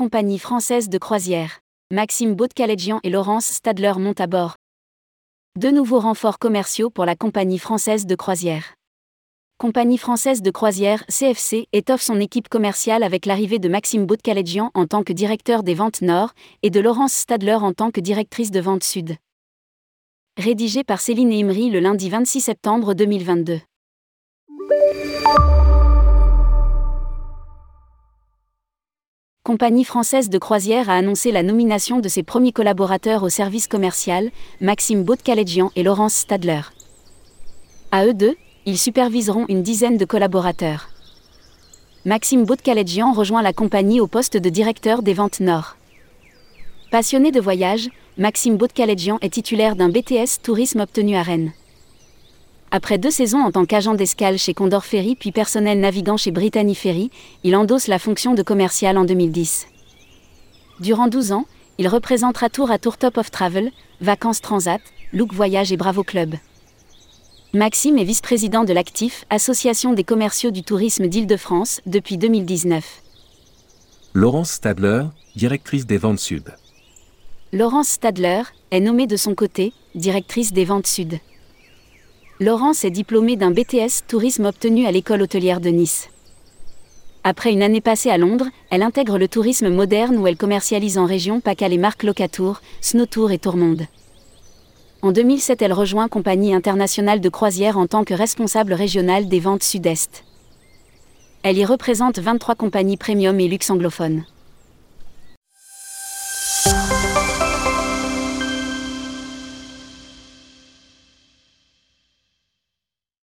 compagnie française de croisière. Maxime Baudecalegian et Laurence Stadler montent à bord. Deux nouveaux renforts commerciaux pour la compagnie française de croisière. Compagnie française de croisière CFC étoffe son équipe commerciale avec l'arrivée de Maxime Baudecalegian en tant que directeur des ventes Nord et de Laurence Stadler en tant que directrice de vente Sud. Rédigé par Céline Imri le lundi 26 septembre 2022. Compagnie française de croisière a annoncé la nomination de ses premiers collaborateurs au service commercial, Maxime Baudecalegian et Laurence Stadler. À eux deux, ils superviseront une dizaine de collaborateurs. Maxime Baudecalegian rejoint la compagnie au poste de directeur des ventes Nord. Passionné de voyage, Maxime Baudecalegian est titulaire d'un BTS Tourisme obtenu à Rennes. Après deux saisons en tant qu'agent d'escale chez Condor Ferry puis personnel navigant chez Brittany Ferry, il endosse la fonction de commercial en 2010. Durant 12 ans, il représentera tour à tour Top of Travel, Vacances Transat, Look Voyage et Bravo Club. Maxime est vice-président de l'Actif, Association des commerciaux du tourisme d'Île-de-France, depuis 2019. Laurence Stadler, directrice des ventes sud. Laurence Stadler est nommée de son côté, directrice des ventes sud. Laurence est diplômée d'un BTS Tourisme obtenu à l'école hôtelière de Nice. Après une année passée à Londres, elle intègre le tourisme moderne où elle commercialise en région PACA les marques Locatour, Snowtour et Tourmonde. En 2007, elle rejoint Compagnie internationale de croisière en tant que responsable régionale des ventes sud-est. Elle y représente 23 compagnies premium et luxe anglophones.